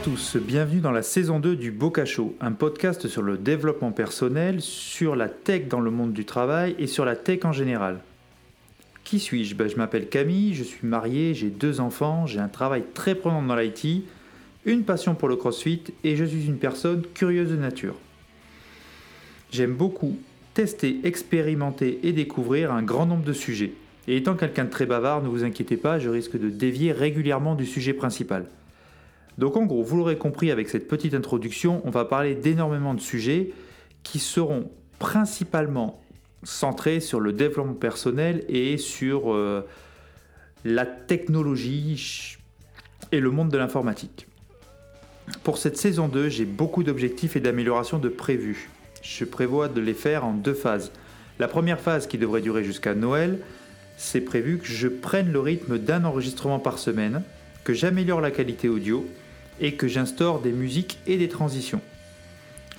bonjour à tous, bienvenue dans la saison 2 du Boca Show, un podcast sur le développement personnel, sur la tech dans le monde du travail et sur la tech en général. Qui suis-je? Ben, Je m'appelle Camille, je suis marié, j'ai deux enfants, j'ai un travail très prenant dans l'IT, une passion pour le crossfit et je suis une personne curieuse de nature. J'aime beaucoup tester, expérimenter et découvrir un grand nombre de sujets. Et étant quelqu'un de très bavard, ne vous inquiétez pas, je risque de dévier régulièrement du sujet principal. Donc en gros, vous l'aurez compris avec cette petite introduction, on va parler d'énormément de sujets qui seront principalement centrés sur le développement personnel et sur euh, la technologie et le monde de l'informatique. Pour cette saison 2, j'ai beaucoup d'objectifs et d'améliorations de prévus. Je prévois de les faire en deux phases. La première phase qui devrait durer jusqu'à Noël, c'est prévu que je prenne le rythme d'un enregistrement par semaine, que j'améliore la qualité audio et que j'instaure des musiques et des transitions.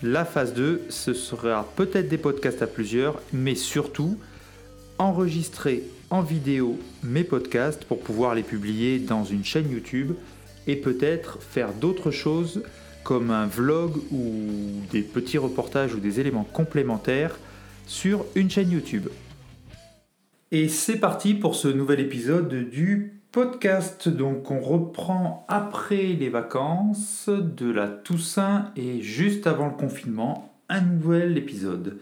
La phase 2, ce sera peut-être des podcasts à plusieurs, mais surtout enregistrer en vidéo mes podcasts pour pouvoir les publier dans une chaîne YouTube et peut-être faire d'autres choses comme un vlog ou des petits reportages ou des éléments complémentaires sur une chaîne YouTube. Et c'est parti pour ce nouvel épisode du podcast. Donc on reprend après les vacances de la Toussaint et juste avant le confinement, un nouvel épisode.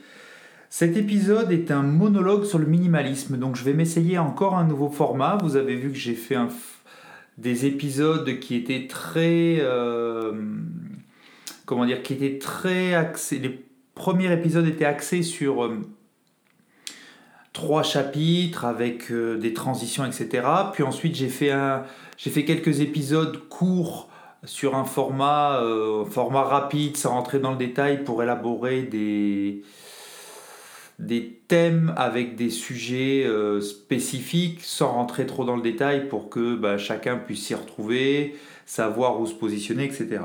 Cet épisode est un monologue sur le minimalisme, donc je vais m'essayer encore un nouveau format. Vous avez vu que j'ai fait des épisodes qui étaient très... Euh, comment dire Qui étaient très axés... Les premiers épisodes étaient axés sur... Euh, trois chapitres avec euh, des transitions, etc. Puis ensuite, j'ai fait, un, j'ai fait quelques épisodes courts sur un format, euh, format rapide, sans rentrer dans le détail, pour élaborer des, des thèmes avec des sujets euh, spécifiques, sans rentrer trop dans le détail, pour que bah, chacun puisse s'y retrouver, savoir où se positionner, etc.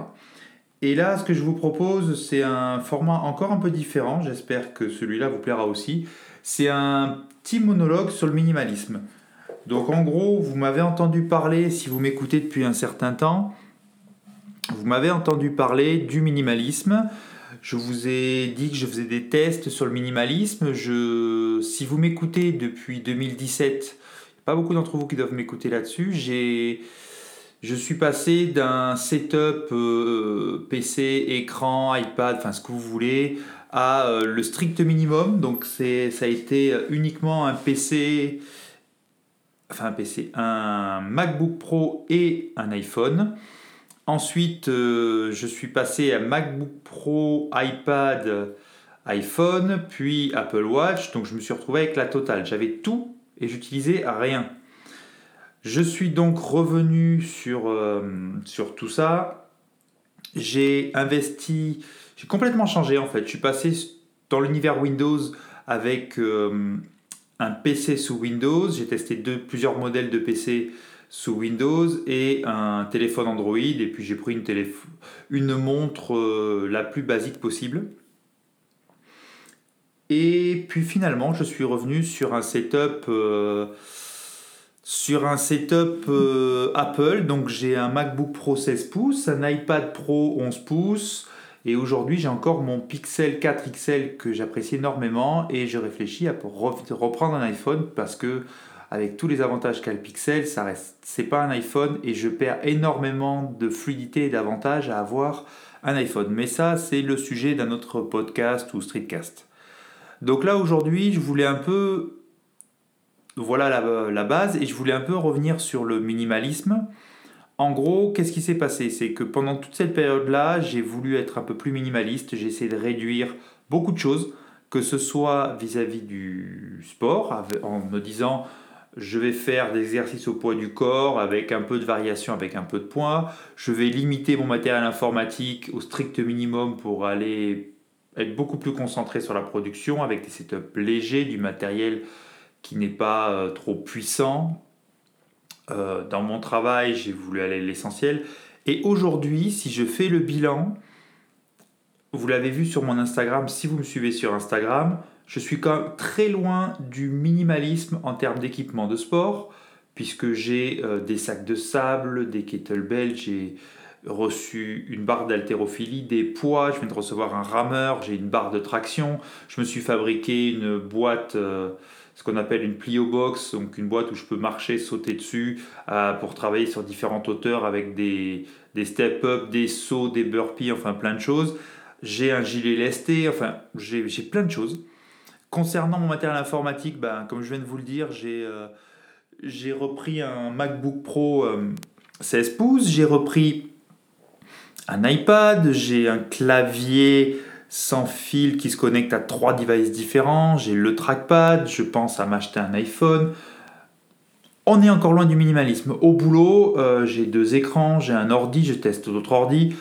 Et là, ce que je vous propose, c'est un format encore un peu différent. J'espère que celui-là vous plaira aussi. C'est un petit monologue sur le minimalisme. Donc en gros, vous m'avez entendu parler, si vous m'écoutez depuis un certain temps, vous m'avez entendu parler du minimalisme. Je vous ai dit que je faisais des tests sur le minimalisme. Je, si vous m'écoutez depuis 2017, pas beaucoup d'entre vous qui doivent m'écouter là-dessus. J'ai, je suis passé d'un setup euh, PC, écran, iPad, enfin ce que vous voulez, à euh, le strict minimum. Donc c'est, ça a été euh, uniquement un PC, enfin un PC, un MacBook Pro et un iPhone. Ensuite, euh, je suis passé à MacBook Pro, iPad, iPhone, puis Apple Watch. Donc je me suis retrouvé avec la totale. J'avais tout et j'utilisais rien. Je suis donc revenu sur, sur tout ça. J'ai investi complètement changé en fait. Je suis passé dans l'univers Windows avec euh, un PC sous Windows. J'ai testé deux, plusieurs modèles de PC sous Windows et un téléphone Android. Et puis j'ai pris une, une montre euh, la plus basique possible. Et puis finalement, je suis revenu sur un setup. Euh, sur un setup Apple, donc j'ai un MacBook Pro 16 pouces, un iPad Pro 11 pouces, et aujourd'hui, j'ai encore mon Pixel 4 XL que j'apprécie énormément et je réfléchis à reprendre un iPhone parce que avec tous les avantages qu'a le Pixel, ça reste c'est pas un iPhone et je perds énormément de fluidité et d'avantages à avoir un iPhone. Mais ça, c'est le sujet d'un autre podcast ou streetcast. Donc là aujourd'hui, je voulais un peu voilà la, la base et je voulais un peu revenir sur le minimalisme en gros, qu'est-ce qui s'est passé? C'est que pendant toute cette période-là, j'ai voulu être un peu plus minimaliste, j'ai essayé de réduire beaucoup de choses, que ce soit vis-à-vis du sport, en me disant je vais faire des exercices au poids du corps avec un peu de variation, avec un peu de poids, je vais limiter mon matériel informatique au strict minimum pour aller être beaucoup plus concentré sur la production avec des setups légers, du matériel qui n'est pas euh, trop puissant euh, dans mon travail, j'ai voulu aller à l'essentiel. Et aujourd'hui, si je fais le bilan, vous l'avez vu sur mon Instagram, si vous me suivez sur Instagram, je suis quand même très loin du minimalisme en termes d'équipement de sport, puisque j'ai euh, des sacs de sable, des kettlebells, j'ai reçu une barre d'haltérophilie, des poids, je viens de recevoir un rameur, j'ai une barre de traction, je me suis fabriqué une boîte, euh, ce qu'on appelle une plio box, donc une boîte où je peux marcher, sauter dessus euh, pour travailler sur différentes hauteurs avec des, des step-up, des sauts, des burpees, enfin plein de choses. J'ai un gilet lesté, enfin j'ai plein de choses. Concernant mon matériel informatique, ben, comme je viens de vous le dire, j'ai euh, j'ai repris un MacBook Pro 16 pouces, j'ai repris un iPad, j'ai un clavier sans fil qui se connecte à trois devices différents, j'ai le trackpad, je pense à m'acheter un iPhone. On est encore loin du minimalisme. Au boulot, euh, j'ai deux écrans, j'ai un ordi, je teste d'autres ordis.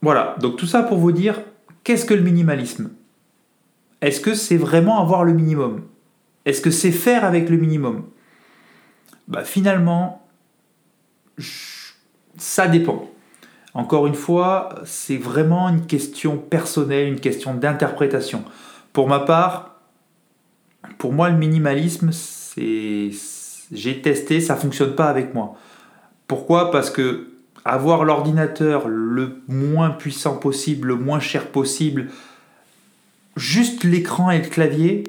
Voilà, donc tout ça pour vous dire, qu'est-ce que le minimalisme? Est-ce que c'est vraiment avoir le minimum? Est-ce que c'est faire avec le minimum? Bah, Finalement, ça dépend. Encore une fois, c'est vraiment une question personnelle, une question d'interprétation. Pour ma part, pour moi, le minimalisme, c'est j'ai testé, ça fonctionne pas avec moi. Pourquoi? Parce que avoir l'ordinateur le moins puissant possible, le moins cher possible, juste l'écran et le clavier,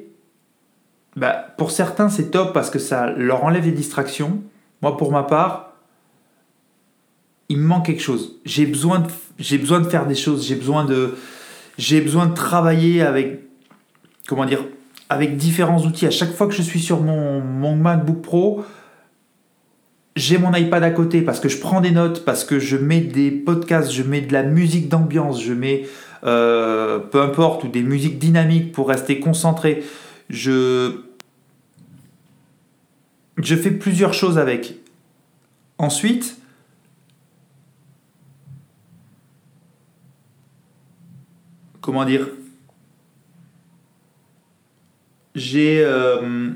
bah, pour certains c'est top parce que ça leur enlève des distractions. Moi, pour ma part, il me manque quelque chose. J'ai besoin de, besoin de faire des choses. J'ai besoin de, besoin de travailler avec, comment dire, avec différents outils. À chaque fois que je suis sur mon, mon MacBook Pro, j'ai mon iPad à côté parce que je prends des notes, parce que je mets des podcasts, je mets de la musique d'ambiance, je mets euh, peu importe ou des musiques dynamiques pour rester concentré. Je je fais plusieurs choses avec. Ensuite, comment dire J'ai. Euh,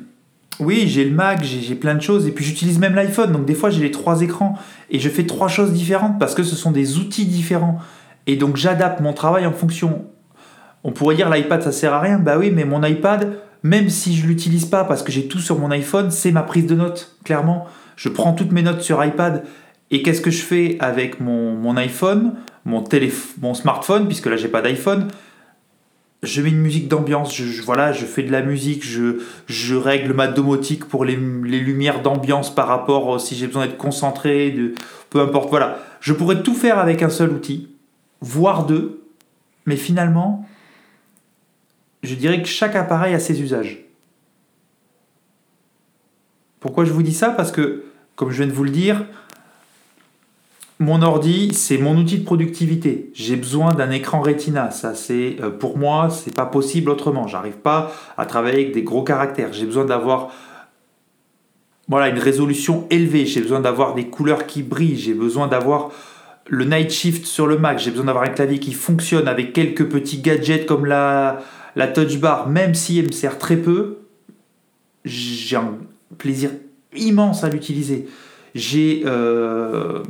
oui, j'ai le Mac, j'ai plein de choses, et puis j'utilise même l'iPhone, donc des fois j'ai les trois écrans, et je fais trois choses différentes parce que ce sont des outils différents. Et donc j'adapte mon travail en fonction. On pourrait dire l'iPad ça sert à rien, bah oui, mais mon iPad, même si je l'utilise pas parce que j'ai tout sur mon iPhone, c'est ma prise de notes, clairement. Je prends toutes mes notes sur iPad, et qu'est-ce que je fais avec mon iPhone, mon, mon smartphone, puisque là j'ai pas d'iPhone je mets une musique d'ambiance, je, voilà, je fais de la musique, je, règle ma domotique pour les, lumières d'ambiance par rapport si j'ai besoin d'être concentré, peu importe, voilà. Je pourrais tout faire avec un seul outil, voire deux, mais finalement, je dirais que chaque appareil a ses usages. Pourquoi je vous dis ça? Parce que, comme je viens de vous le dire, mon ordi, c'est mon outil de productivité. J'ai besoin d'un écran Retina. Ça, c'est euh, pour moi, c'est pas possible autrement. J'arrive pas à travailler avec des gros caractères. J'ai besoin d'avoir une résolution élevée. J'ai besoin d'avoir des couleurs qui brillent. J'ai besoin d'avoir le night shift sur le Mac. J'ai besoin d'avoir un clavier qui fonctionne avec quelques petits gadgets comme la la touch bar, même si elle me sert très peu. J'ai un plaisir immense à l'utiliser. J'ai euh,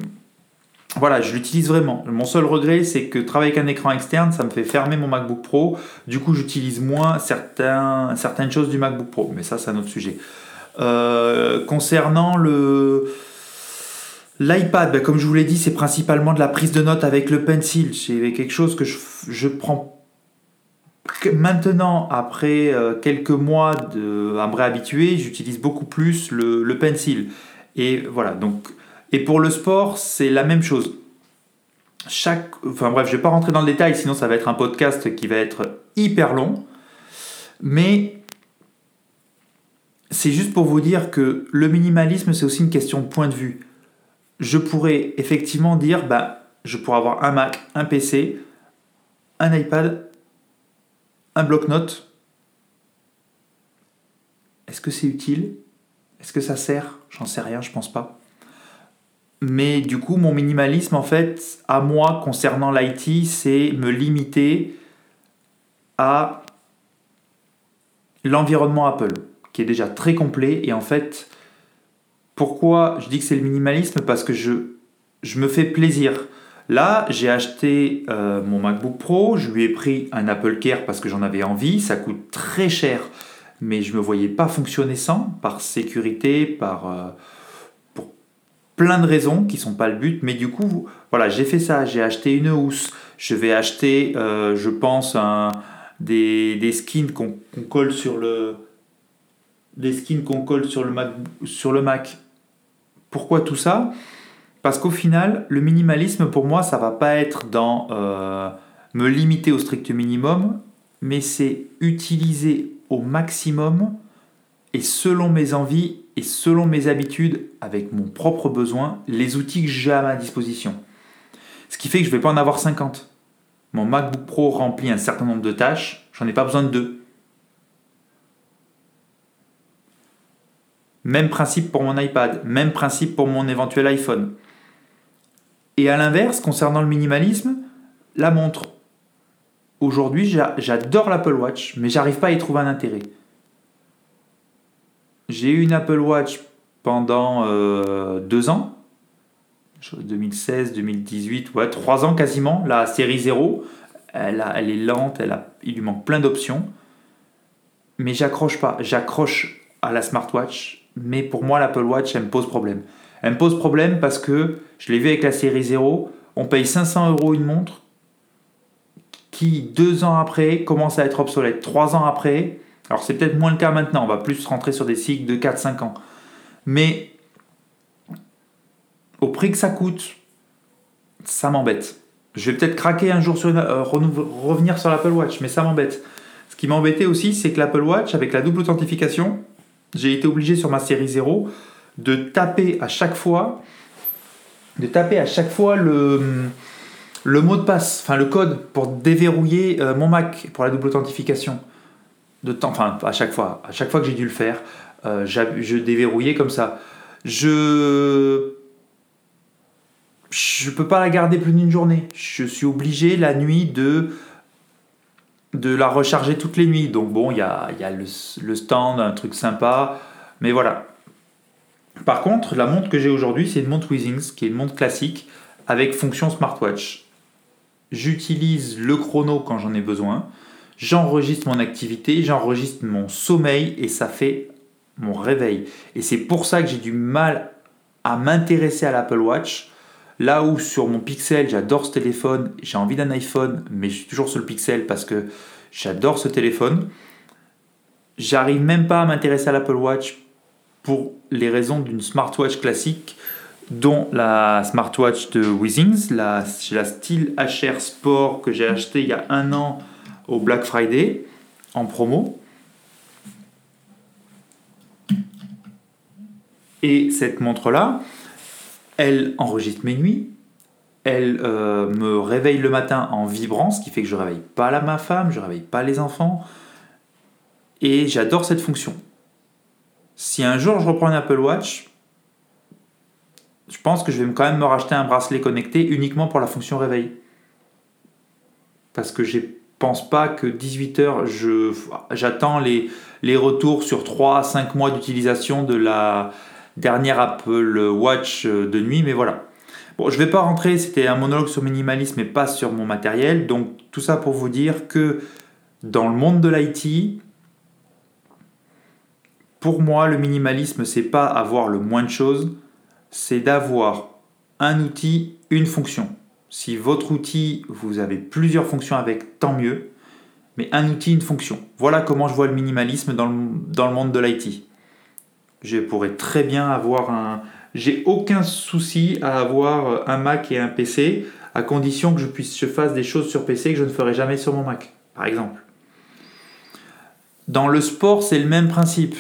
voilà, je l'utilise vraiment. Mon seul regret, c'est que travailler avec un écran externe, ça me fait fermer mon MacBook Pro. Du coup, j'utilise moins certaines choses du MacBook Pro. Mais ça, c'est un autre sujet. Euh, concernant le l'iPad, ben, comme je vous l'ai dit, c'est principalement de la prise de notes avec le pencil. C'est quelque chose que je, prends maintenant, après euh, quelques mois de, à me réhabituer, j'utilise beaucoup plus le pencil. Et voilà, donc et pour le sport, c'est la même chose. Chaque, enfin bref, je ne vais pas rentrer dans le détail, sinon ça va être un podcast qui va être hyper long. Mais c'est juste pour vous dire que le minimalisme, c'est aussi une question de point de vue. Je pourrais effectivement dire, bah, je pourrais avoir un Mac, un PC, un iPad, un bloc-notes. Est-ce que c'est utile? Est-ce que ça sert? J'en sais rien, je pense pas. Mais du coup, mon minimalisme, en fait, à moi, concernant l'IT, c'est me limiter à l'environnement Apple, qui est déjà très complet. Et en fait, pourquoi je dis que c'est le minimalisme? Parce que je, je me fais plaisir. Là, j'ai acheté euh, mon MacBook Pro, je lui ai pris un Apple Care parce que j'en avais envie, ça coûte très cher, mais je ne me voyais pas fonctionner sans, par sécurité, par... Euh, plein de raisons qui sont pas le but, mais du coup, voilà, j'ai fait ça, j'ai acheté une housse, je vais acheter, euh, je pense, des, des skins qu'on colle sur le Mac. Pourquoi tout ça? Parce qu'au final, le minimalisme pour moi, ça va pas être dans euh, me limiter au strict minimum, mais c'est utiliser au maximum et selon mes envies et selon mes habitudes, avec mon propre besoin, les outils que j'ai à ma disposition. Ce qui fait que je ne vais pas en avoir 50. Mon MacBook Pro remplit un certain nombre de tâches, j'en ai pas besoin de deux. Même principe pour mon iPad, même principe pour mon éventuel iPhone. Et à l'inverse, concernant le minimalisme, la montre. Aujourd'hui, j'adore l'Apple Watch, mais j'arrive pas à y trouver un intérêt. J'ai eu une Apple Watch pendant euh, deux ans, 2016, 2018, ouais, trois ans quasiment, la série 0. Elle, elle est lente, elle a, il lui manque plein d'options. Mais j'accroche pas. J'accroche à la smartwatch, mais pour moi, l'Apple Watch, elle me pose problème. Elle me pose problème parce que, je l'ai vu avec la série 0, on paye 500 euros une montre qui, deux ans après, commence à être obsolète. Trois ans après, alors c'est peut-être moins le cas maintenant, on va plus rentrer sur des cycles de 4-5 ans. Mais au prix que ça coûte, ça m'embête. Je vais peut-être craquer un jour sur euh, revenir sur l'Apple Watch, mais ça m'embête. Ce qui m'embêtait aussi, c'est que l'Apple Watch, avec la double authentification, j'ai été obligé sur ma série 0 de taper à chaque fois, de taper à chaque fois le, le mot de passe, enfin le code pour déverrouiller euh, mon Mac pour la double authentification. De temps, enfin à chaque fois, à chaque fois que j'ai dû le faire, euh, je déverrouillais comme ça. Je je peux pas la garder plus d'une journée. Je suis obligé la nuit de de la recharger toutes les nuits. Donc bon, il y a, y a le, le, stand, un truc sympa, mais voilà. Par contre, la montre que j'ai aujourd'hui, c'est une montre Withings, qui est une montre classique avec fonction smartwatch. J'utilise le chrono quand j'en ai besoin. J'enregistre mon activité, j'enregistre mon sommeil et ça fait mon réveil. Et c'est pour ça que j'ai du mal à m'intéresser à l'Apple Watch Là où sur mon Pixel, j'adore ce téléphone, j'ai envie d'un iPhone, mais je suis toujours sur le Pixel parce que j'adore ce téléphone. J'arrive même pas à m'intéresser à l'Apple Watch pour les raisons d'une smartwatch classique, dont la smartwatch de Withings, la, la Style HR Sport que j'ai acheté il y a un an au Black Friday en promo. Et cette montre-là, elle enregistre mes nuits. Elle euh, me réveille le matin en vibrant, ce qui fait que je ne réveille pas la, ma femme, je ne réveille pas les enfants. Et j'adore cette fonction. Si un jour je reprends un Apple Watch, je pense que je vais quand même me racheter un bracelet connecté uniquement pour la fonction réveil. Parce que je pense pas que 18 heures, j'attends les, retours sur 3 à 5 mois d'utilisation de la, dernière Apple Watch euh, de nuit, mais voilà. Bon, je ne vais pas rentrer, c'était un monologue sur minimalisme et pas sur mon matériel. Donc tout ça pour vous dire que dans le monde de l'IT, pour moi, le minimalisme, c'est pas avoir le moins de choses, c'est d'avoir un outil, une fonction. Si votre outil, vous avez plusieurs fonctions avec, tant mieux. Mais un outil, une fonction. Voilà comment je vois le minimalisme dans le, monde de l'IT. Je pourrais très bien avoir un. J'ai aucun souci à avoir un Mac et un PC, à condition que je puisse je fasse des choses sur PC que je ne ferai jamais sur mon Mac, par exemple. Dans le sport, c'est le même principe.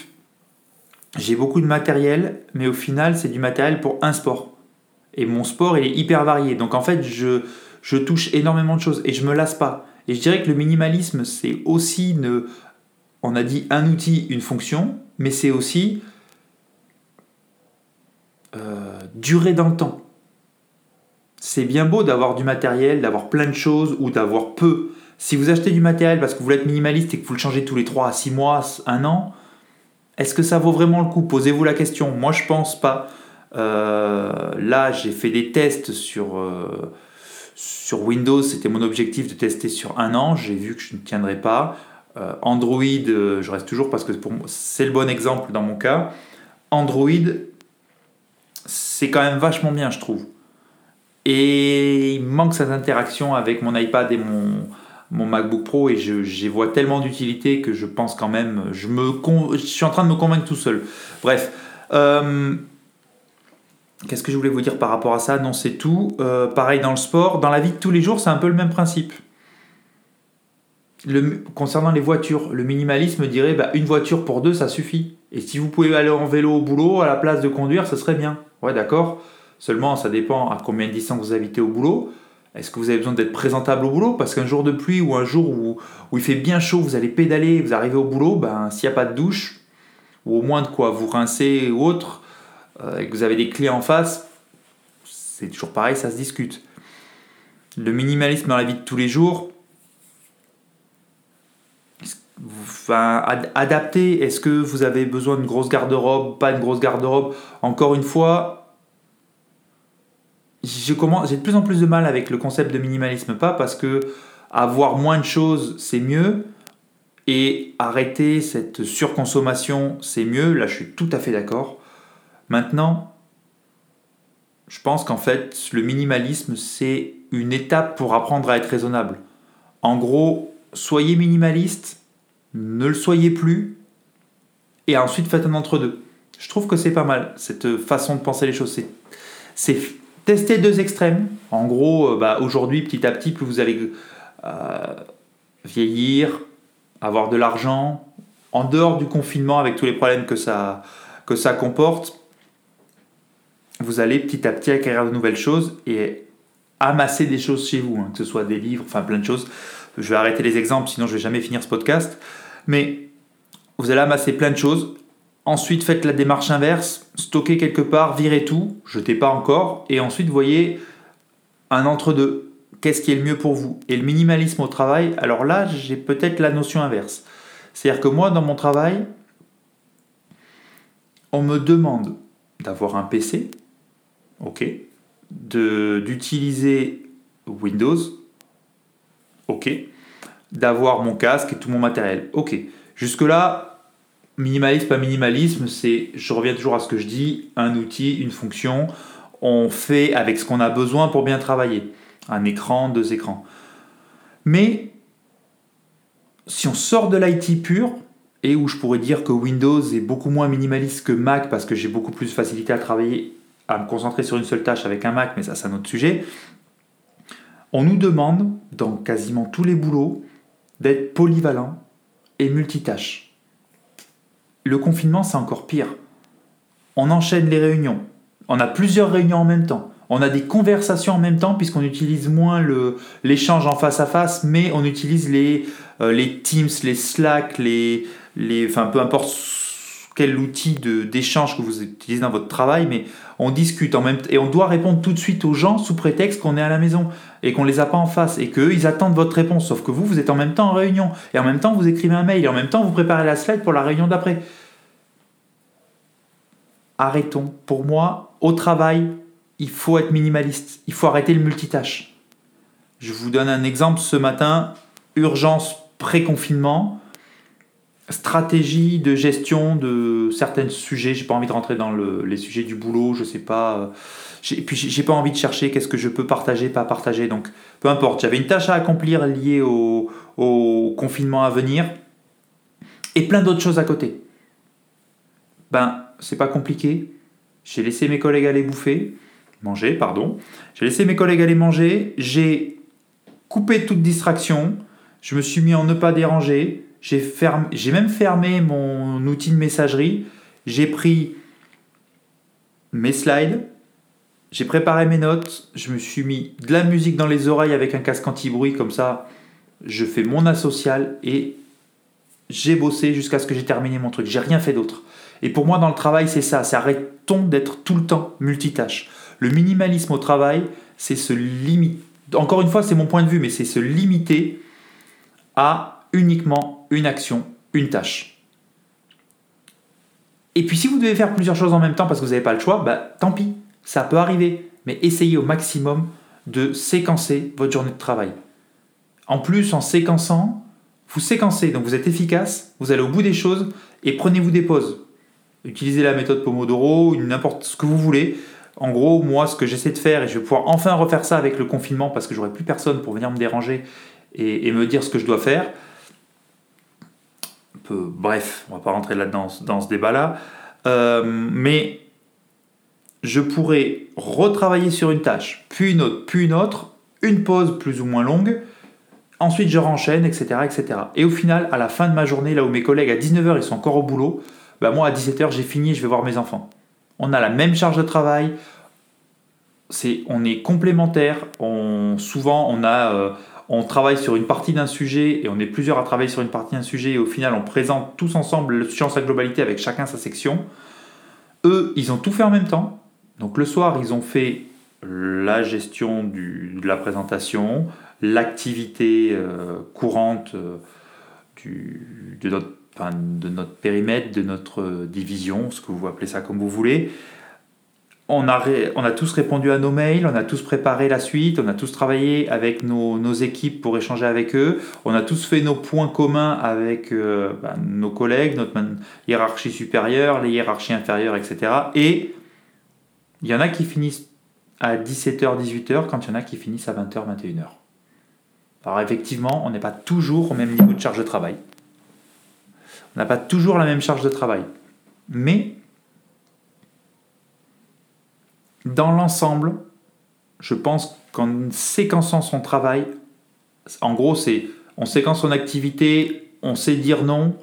J'ai beaucoup de matériel, mais au final, c'est du matériel pour un sport. Et mon sport, il est hyper varié. Donc en fait, je, touche énormément de choses et je me lasse pas. Et je dirais que le minimalisme, c'est aussi, on a dit un outil, une fonction, mais c'est aussi euh, durer dans le temps. C'est bien beau d'avoir du matériel, d'avoir plein de choses ou d'avoir peu. Si vous achetez du matériel parce que vous voulez être minimaliste et que vous le changez tous les 3 à 6 mois, un an, est-ce que ça vaut vraiment le coup? Posez-vous la question. Moi, je pense pas. Euh, là, j'ai fait des tests sur, euh, sur Windows. C'était mon objectif de tester sur un an. J'ai vu que je ne tiendrais pas. Android, je reste toujours parce que c'est le bon exemple dans mon cas. Android, c'est quand même vachement bien, je trouve. Et il manque cette interaction avec mon iPad et mon, MacBook Pro et j'y vois tellement d'utilité que je pense quand même, je, je suis en train de me convaincre tout seul. Bref, euh, qu'est-ce que je voulais vous dire par rapport à ça? Non, c'est tout. Euh, pareil dans le sport, dans la vie de tous les jours, c'est un peu le même principe. Concernant les voitures, le minimalisme dirait bah, une voiture pour deux, ça suffit. Et si vous pouvez aller en vélo au boulot à la place de conduire, ce serait bien. Ouais, d'accord. Seulement, ça dépend à combien de distance vous habitez au boulot. Est-ce que vous avez besoin d'être présentable au boulot? Parce qu'un jour de pluie ou un jour où, il fait bien chaud, vous allez pédaler, vous arrivez au boulot, ben, s'il n'y a pas de douche, ou au moins de quoi vous rincer ou autre, euh, et que vous avez des clients en face, c'est toujours pareil, ça se discute. Le minimalisme dans la vie de tous les jours, enfin, adapter, est-ce que vous avez besoin d'une grosse garde-robe, pas une grosse garde-robe Encore une fois, j'ai de plus en plus de mal avec le concept de minimalisme, pas parce que avoir moins de choses c'est mieux et arrêter cette surconsommation c'est mieux, là je suis tout à fait d'accord. Maintenant, je pense qu'en fait le minimalisme c'est une étape pour apprendre à être raisonnable. En gros, soyez minimaliste, ne le soyez plus et ensuite faites un entre-deux. Je trouve que c'est pas mal cette façon de penser les choses. C'est Testez deux extrêmes. En gros, euh, bah, aujourd'hui, petit à petit, plus vous allez euh, vieillir, avoir de l'argent, en dehors du confinement, avec tous les problèmes que ça, que ça comporte, vous allez petit à petit acquérir de nouvelles choses et amasser des choses chez vous, hein, que ce soit des livres, enfin plein de choses. Je vais arrêter les exemples, sinon je vais jamais finir ce podcast. Mais vous allez amasser plein de choses Ensuite, faites la démarche inverse, stockez quelque part, virez tout, jetez pas encore, et ensuite voyez un entre-deux. Qu'est-ce qui est le mieux pour vous? Et le minimalisme au travail, alors là, j'ai peut-être la notion inverse. C'est-à-dire que moi, dans mon travail, on me demande d'avoir un PC, ok, d'utiliser Windows, ok, d'avoir mon casque et tout mon matériel, ok. Jusque-là, minimalisme, pas minimalisme, c'est, je reviens toujours à ce que je dis, un outil, une fonction, on fait avec ce qu'on a besoin pour bien travailler. Un écran, deux écrans. Mais si on sort de l'IT pur, et où je pourrais dire que Windows est beaucoup moins minimaliste que Mac parce que j'ai beaucoup plus de facilité à travailler, à me concentrer sur une seule tâche avec un Mac, mais ça c'est un autre sujet, on nous demande, dans quasiment tous les boulots, d'être polyvalent et multitâche. Le confinement, c'est encore pire. On enchaîne les réunions. On a plusieurs réunions en même temps. On a des conversations en même temps puisqu'on utilise moins l'échange en face à face, mais on utilise les, euh, Teams, les Slack, les, les, enfin peu importe quel outil d'échange que vous utilisez dans votre travail, mais on discute en même et on doit répondre tout de suite aux gens sous prétexte qu'on est à la maison et qu'on les a pas en face et qu'eux ils attendent votre réponse. Sauf que vous, vous êtes en même temps en réunion et en même temps vous écrivez un mail et en même temps vous préparez la slide pour la réunion d'après. Arrêtons. Pour moi, au travail, il faut être minimaliste. Il faut arrêter le multitâche. Je vous donne un exemple ce matin. Urgence pré-confinement stratégie de gestion de certains sujets. J'ai pas envie de rentrer dans les sujets du boulot, je sais pas. Et puis j'ai pas envie de chercher qu'est-ce que je peux partager, pas partager. Donc peu importe. J'avais une tâche à accomplir liée au, au confinement à venir et plein d'autres choses à côté. Ben c'est pas compliqué. J'ai laissé mes collègues aller bouffer, manger, pardon. J'ai laissé mes collègues aller manger. J'ai coupé toute distraction. Je me suis mis en ne pas déranger j'ai même fermé mon outil de messagerie. J'ai pris mes slides. J'ai préparé mes notes. Je me suis mis de la musique dans les oreilles avec un casque anti-bruit. Comme ça, je fais mon asocial et j'ai bossé jusqu'à ce que j'ai terminé mon truc. J'ai rien fait d'autre. Et pour moi, dans le travail, c'est ça. C'est arrêtons d'être tout le temps multitâche. Le minimalisme au travail, c'est se limiter. Encore une fois, c'est mon point de vue, mais c'est se limiter à uniquement une action, une tâche. Et puis si vous devez faire plusieurs choses en même temps parce que vous n'avez pas le choix, bah, tant pis, ça peut arriver. Mais essayez au maximum de séquencer votre journée de travail. En plus, en séquençant, vous séquencez, donc vous êtes efficace, vous allez au bout des choses et prenez-vous des pauses. Utilisez la méthode Pomodoro, n'importe ce que vous voulez. En gros, moi, ce que j'essaie de faire, et je vais pouvoir enfin refaire ça avec le confinement parce que j'aurai plus personne pour venir me déranger et, me dire ce que je dois faire. Bref, on va pas rentrer là-dedans dans ce débat-là. Euh, mais je pourrais retravailler sur une tâche, puis une autre, puis une autre, une pause plus ou moins longue, ensuite je renchaîne, etc., etc. Et au final, à la fin de ma journée, là où mes collègues à 19h ils sont encore au boulot, bah moi à 17h j'ai fini je vais voir mes enfants. On a la même charge de travail, c'est, on est complémentaires, on, souvent on a... Euh, on travaille sur une partie d'un sujet et on est plusieurs à travailler sur une partie d'un sujet et au final on présente tous ensemble le sujet en globalité avec chacun sa section. Eux, ils ont tout fait en même temps. Donc le soir, ils ont fait la gestion de la présentation, l'activité euh, courante euh, de, notre, de notre périmètre, de notre division, ce que vous appelez ça comme vous voulez on a, on a tous répondu à nos mails, on a tous préparé la suite, on a tous travaillé avec nos, équipes pour échanger avec eux, on a tous fait nos points communs avec euh, bah, nos collègues, notre hiérarchie supérieure, les hiérarchies inférieures, etc. Et il y en a qui finissent à 17h, 18h, quand il y en a qui finissent à 20h, 21h. Alors effectivement, on n'est pas toujours au même niveau de charge de travail. On n'a pas toujours la même charge de travail. Mais dans l'ensemble, je pense qu'en séquençant son travail, en gros, c'est on séquence son activité, on sait dire non,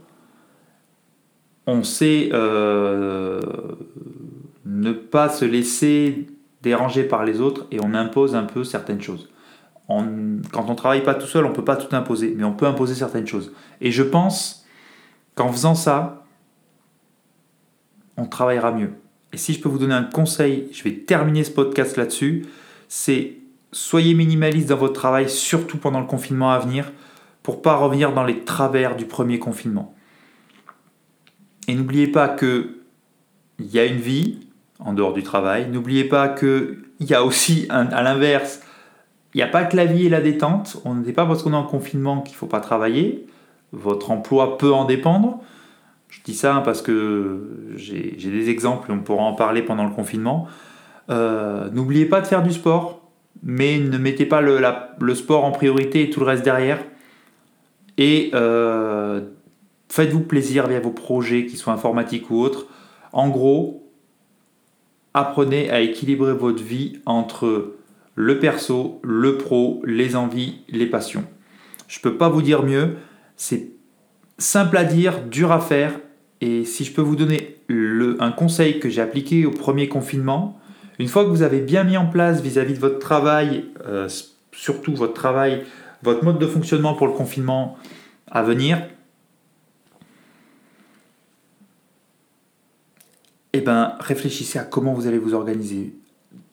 on sait euh, ne pas se laisser déranger par les autres et on impose un peu certaines choses. quand on travaille pas tout seul, on peut pas tout imposer, mais on peut imposer certaines choses. Et je pense qu'en faisant ça, on travaillera mieux. Et si je peux vous donner un conseil, je vais terminer ce podcast là-dessus, c'est soyez minimaliste dans votre travail, surtout pendant le confinement à venir, pour pas revenir dans les travers du premier confinement. Et n'oubliez pas que il y a une vie en dehors du travail. N'oubliez pas que il y a aussi à l'inverse, il n'y a pas que la vie et la détente. On n'est pas parce qu'on est en confinement qu'il ne faut pas travailler. Votre emploi peut en dépendre. Je dis ça parce que j'ai des exemples, on pourra en parler pendant le confinement. Euh, n'oubliez pas de faire du sport, mais ne mettez pas le, sport en priorité et tout le reste derrière. Et euh, faites-vous plaisir via vos projets, qu'ils soient informatiques ou autres. En gros, apprenez à équilibrer votre vie entre le perso, le pro, les envies, les passions. Je ne peux pas vous dire mieux, c'est simple à dire, dur à faire. Et si je peux vous donner un conseil que j'ai appliqué au premier confinement, une fois que vous avez bien mis en place vis-à-vis de votre travail, euh, surtout votre travail, votre mode de fonctionnement pour le confinement à venir, eh ben, réfléchissez à comment vous allez vous organiser.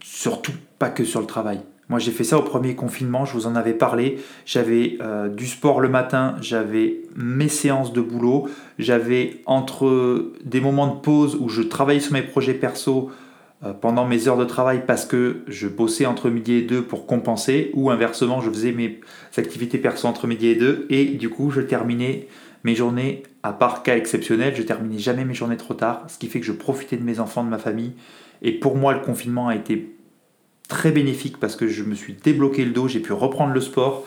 Surtout pas que sur le travail. Moi, j'ai fait ça au premier confinement, je vous en avais parlé. J'avais euh, du sport le matin, j'avais mes séances de boulot, j'avais entre des moments de pause où je travaillais sur mes projets perso euh, pendant mes heures de travail parce que je bossais entre midi et deux pour compenser, ou inversement, je faisais mes activités perso entre midi et deux, et du coup, je terminais mes journées, à part cas exceptionnel, je terminais jamais mes journées trop tard, ce qui fait que je profitais de mes enfants, de ma famille. Et pour moi, le confinement a été très bénéfique parce que je me suis débloqué le dos, j'ai pu reprendre le sport,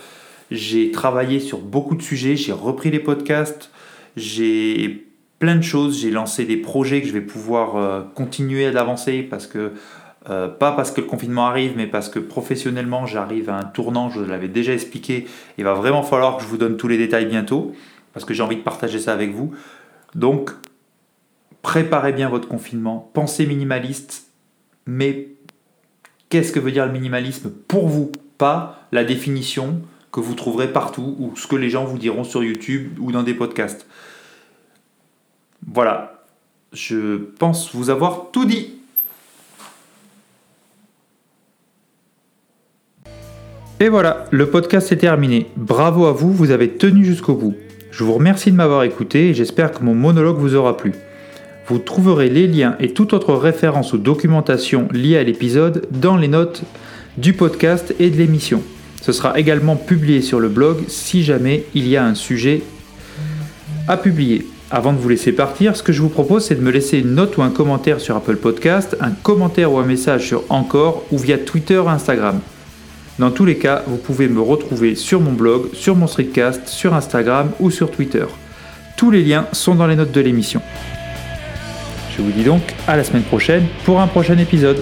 j'ai travaillé sur beaucoup de sujets, j'ai repris les podcasts, j'ai plein de choses, j'ai lancé des projets que je vais pouvoir euh, continuer d'avancer parce que euh, pas parce que le confinement arrive, mais parce que professionnellement j'arrive à un tournant, je vous l'avais déjà expliqué, il va vraiment falloir que je vous donne tous les détails bientôt, parce que j'ai envie de partager ça avec vous. Donc, préparez bien votre confinement, pensez minimaliste, mais qu'est-ce que veut dire le minimalisme pour vous, pas la définition que vous trouverez partout ou ce que les gens vous diront sur YouTube ou dans des podcasts. Voilà, je pense vous avoir tout dit. Et voilà, le podcast est terminé. Bravo à vous, vous avez tenu jusqu'au bout. Je vous remercie de m'avoir écouté et j'espère que mon monologue vous aura plu. Vous trouverez les liens et toute autre référence ou documentation liée à l'épisode dans les notes du podcast et de l'émission. Ce sera également publié sur le blog si jamais il y a un sujet à publier. Avant de vous laisser partir, ce que je vous propose, c'est de me laisser une note ou un commentaire sur Apple Podcast, un commentaire ou un message sur Encore ou via Twitter ou Instagram. Dans tous les cas, vous pouvez me retrouver sur mon blog, sur mon streetcast, sur Instagram ou sur Twitter. Tous les liens sont dans les notes de l'émission. Je vous dis donc à la semaine prochaine pour un prochain épisode.